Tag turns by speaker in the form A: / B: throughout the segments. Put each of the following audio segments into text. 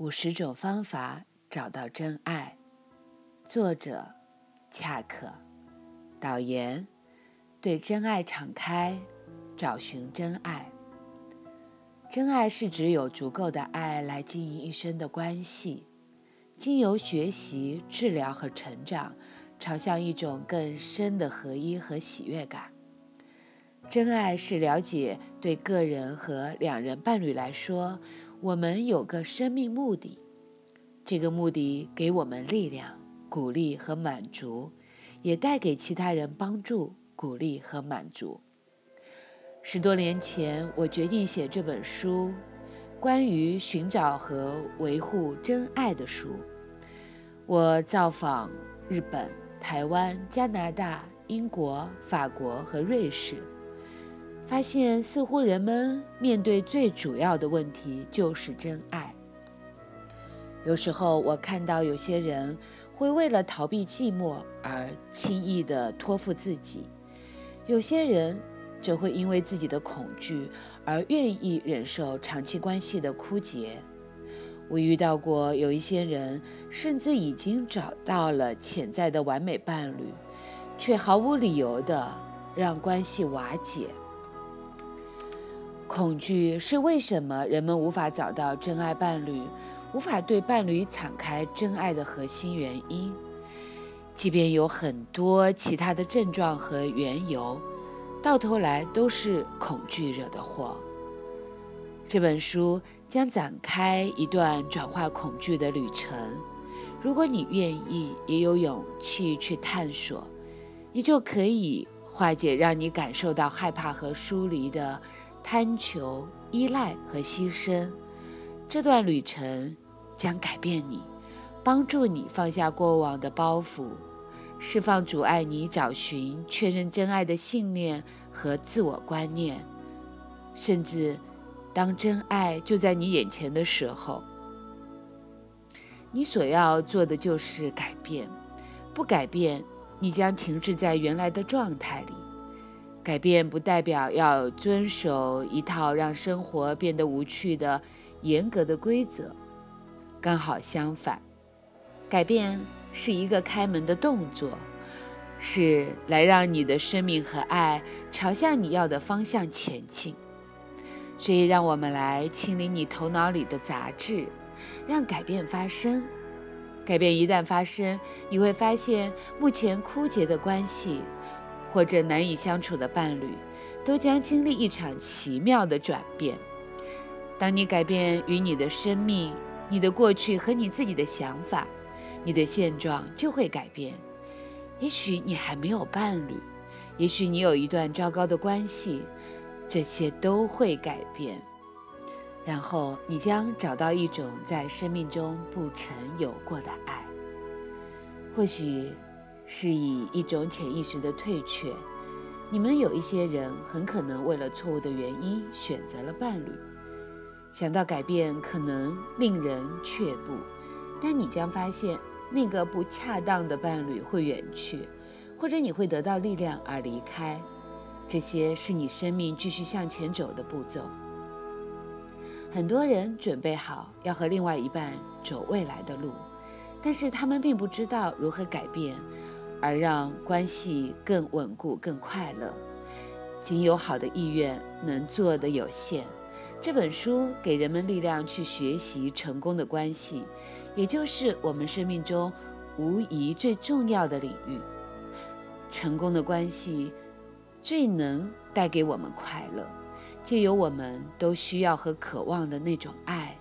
A: 五十种方法找到真爱，作者恰可，导言：对真爱敞开，找寻真爱。真爱是指有足够的爱来经营一生的关系，经由学习、治疗和成长，朝向一种更深的合一和喜悦感。真爱是了解，对个人和两人伴侣来说。我们有个生命目的，这个目的给我们力量、鼓励和满足，也带给其他人帮助、鼓励和满足。十多年前，我决定写这本书，关于寻找和维护真爱的书。我造访日本、台湾、加拿大、英国、法国和瑞士。发现似乎人们面对最主要的问题就是真爱。有时候我看到有些人会为了逃避寂寞而轻易地托付自己，有些人则会因为自己的恐惧而愿意忍受长期关系的枯竭。我遇到过有一些人甚至已经找到了潜在的完美伴侣，却毫无理由地让关系瓦解。恐惧是为什么人们无法找到真爱伴侣、无法对伴侣敞开真爱的核心原因。即便有很多其他的症状和缘由，到头来都是恐惧惹的祸。这本书将展开一段转化恐惧的旅程。如果你愿意，也有勇气去探索，你就可以化解让你感受到害怕和疏离的。贪求、依赖和牺牲，这段旅程将改变你，帮助你放下过往的包袱，释放阻碍你找寻、确认真爱的信念和自我观念。甚至，当真爱就在你眼前的时候，你所要做的就是改变。不改变，你将停滞在原来的状态里。改变不代表要遵守一套让生活变得无趣的严格的规则，刚好相反，改变是一个开门的动作，是来让你的生命和爱朝向你要的方向前进。所以，让我们来清理你头脑里的杂质，让改变发生。改变一旦发生，你会发现目前枯竭的关系。或者难以相处的伴侣，都将经历一场奇妙的转变。当你改变与你的生命、你的过去和你自己的想法，你的现状就会改变。也许你还没有伴侣，也许你有一段糟糕的关系，这些都会改变。然后你将找到一种在生命中不曾有过的爱。或许。是以一种潜意识的退却。你们有一些人很可能为了错误的原因选择了伴侣，想到改变可能令人却步，但你将发现那个不恰当的伴侣会远去，或者你会得到力量而离开。这些是你生命继续向前走的步骤。很多人准备好要和另外一半走未来的路，但是他们并不知道如何改变。而让关系更稳固、更快乐，仅有好的意愿能做的有限。这本书给人们力量去学习成功的关系，也就是我们生命中无疑最重要的领域。成功的关系最能带给我们快乐，借由我们都需要和渴望的那种爱，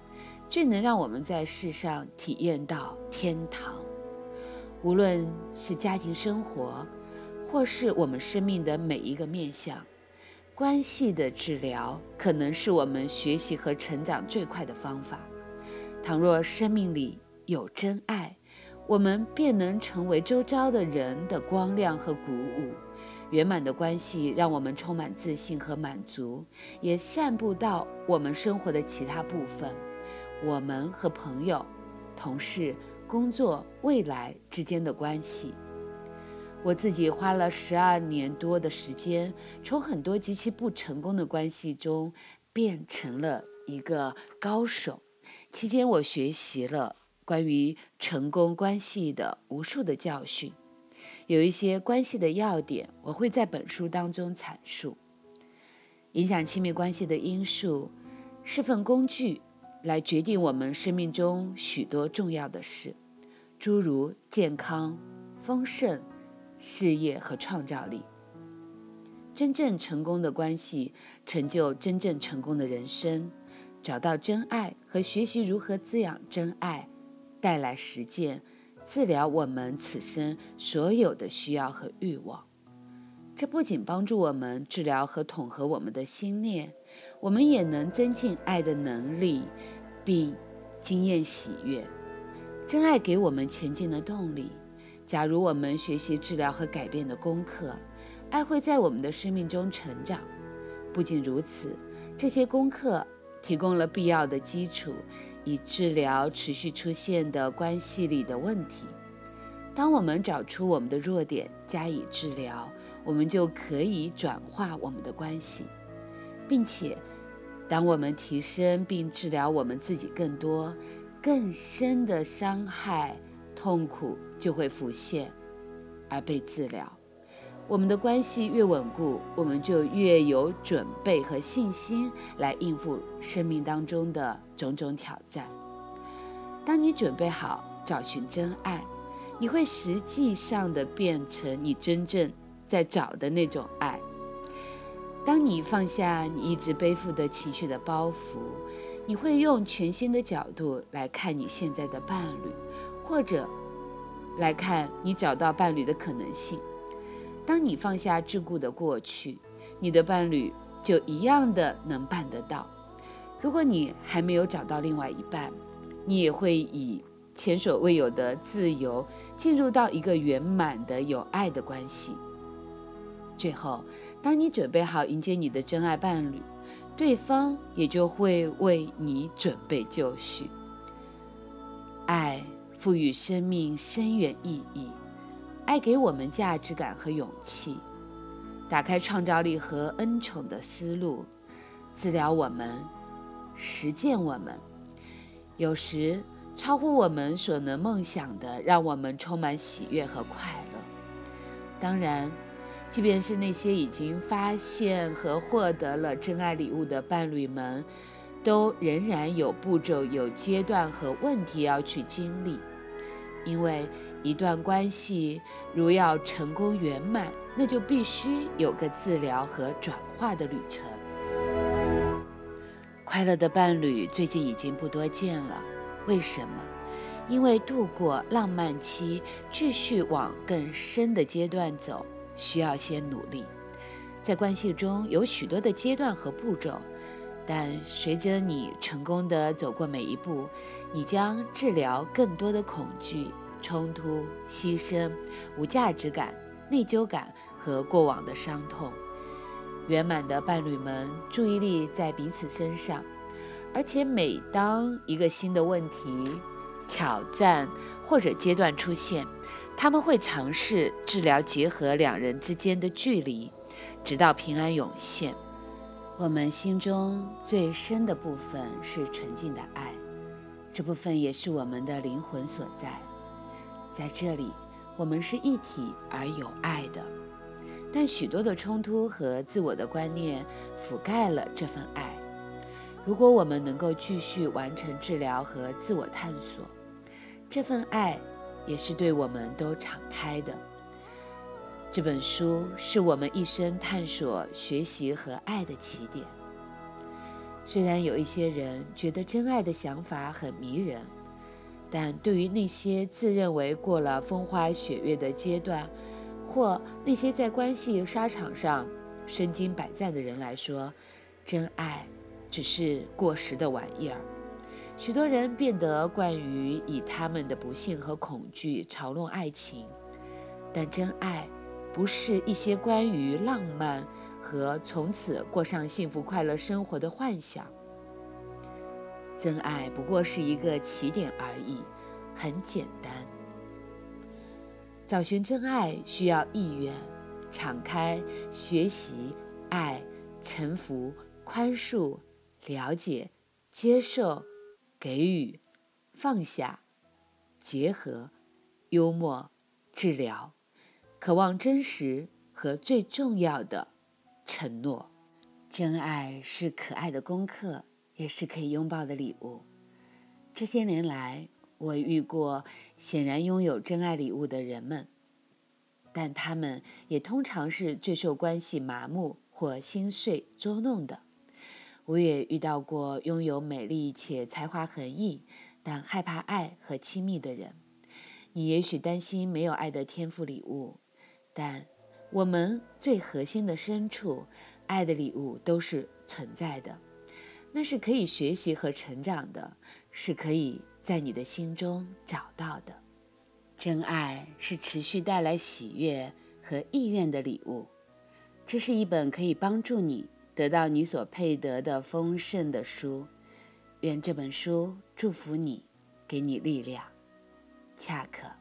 A: 最能让我们在世上体验到天堂。无论是家庭生活，或是我们生命的每一个面向，关系的治疗可能是我们学习和成长最快的方法。倘若生命里有真爱，我们便能成为周遭的人的光亮和鼓舞。圆满的关系让我们充满自信和满足，也散布到我们生活的其他部分。我们和朋友、同事。工作、未来之间的关系，我自己花了十二年多的时间，从很多极其不成功的关系中变成了一个高手，期间，我学习了关于成功关系的无数的教训，有一些关系的要点，我会在本书当中阐述。影响亲密关系的因素是份工具，来决定我们生命中许多重要的事，诸如健康、丰盛、事业和创造力。真正成功的关系，成就真正成功的人生。找到真爱和学习如何滋养真爱，带来实践，治疗我们此生所有的需要和欲望。这不仅帮助我们治疗和统合我们的心念，我们也能增进爱的能力，并经验喜悦。真爱给我们前进的动力。假如我们学习治疗和改变的功课。爱会在我们的生命中成长。不仅如此，这些功课提供了必要的基础，以治疗持续出现的关系里的问题。当我们找出我们的弱点加以治疗，我们就可以转化我们的关系，并且，当我们提升并治疗我们自己更多、更深的伤害、痛苦就会浮现而被治疗。我们的关系越稳固，我们就越有准备和信心来应付生命当中的种种挑战。当你准备好找寻真爱，你会实际上的变成你真正在找的那种爱。当你放下你一直背负的情绪的包袱，你会用全新的角度来看你现在的伴侣，或者来看你找到伴侣的可能性。当你放下桎梏的过去，你的伴侣就一样的能办得到。如果你还没有找到另外一半，你也会以前所未有的自由进入到一个圆满的有爱的关系。最后，当你准备好迎接你的真爱伴侣，对方也就会为你准备就绪。爱赋予生命深远意义。爱给我们价值感和勇气，打开创造力和恩宠的思路，治疗我们，实践我们，有时超乎我们所能梦想的，让我们充满喜悦和快乐。当然，即便是那些已经发现和获得了真爱礼物的伴侣们，都仍然有步骤、有阶段和问题要去经历，因为。一段关系如要成功圆满，那就必须有个治疗和转化的旅程。快乐的伴侣最近已经不多见了，为什么？因为度过浪漫期，继续往更深的阶段走，需要先努力。在关系中有许多的阶段和步骤，但随着你成功的走过每一步，你将治疗更多的恐惧。冲突、牺牲、无价值感、内疚感和过往的伤痛。圆满的伴侣们注意力在彼此身上，而且每当一个新的问题、挑战或者阶段出现，他们会尝试治疗结合两人之间的距离，直到平安涌现。我们心中最深的部分是纯净的爱，这部分也是我们的灵魂所在。在这里，我们是一体而有爱的，但许多的冲突和自我的观念覆盖了这份爱。如果我们能够继续完成治疗和自我探索，这份爱也是对我们都敞开的。这本书是我们一生探索、学习和爱的起点。虽然有一些人觉得真爱的想法很迷人。但对于那些自认为过了风花雪月的阶段，或那些在关系沙场上身经百战的人来说，真爱只是过时的玩意儿。许多人变得惯于以他们的不幸和恐惧嘲弄爱情，但真爱不是一些关于浪漫和从此过上幸福快乐生活的幻想。真爱不过是一个起点而已，很简单。找寻真爱需要意愿、敞开、学习、爱、臣服、宽恕、了解、接受、给予、放下、结合、幽默、治疗、渴望真实和最重要的承诺。真爱是可爱的功课，也是可以拥抱的礼物。这些年来，我遇过显然拥有真爱礼物的人们，但他们也通常是最受关系麻木或心碎捉弄的。我也遇到过拥有美丽且才华横溢，但害怕爱和亲密的人。你也许担心没有爱的天赋礼物，但我们最核心的深处，爱的礼物都是存在的。那是可以学习和成长的，是可以在你的心中找到的。真爱是持续带来喜悦和意愿的礼物。这是一本可以帮助你。得到你所配得的丰盛的书，愿这本书祝福你，给你力量。恰克。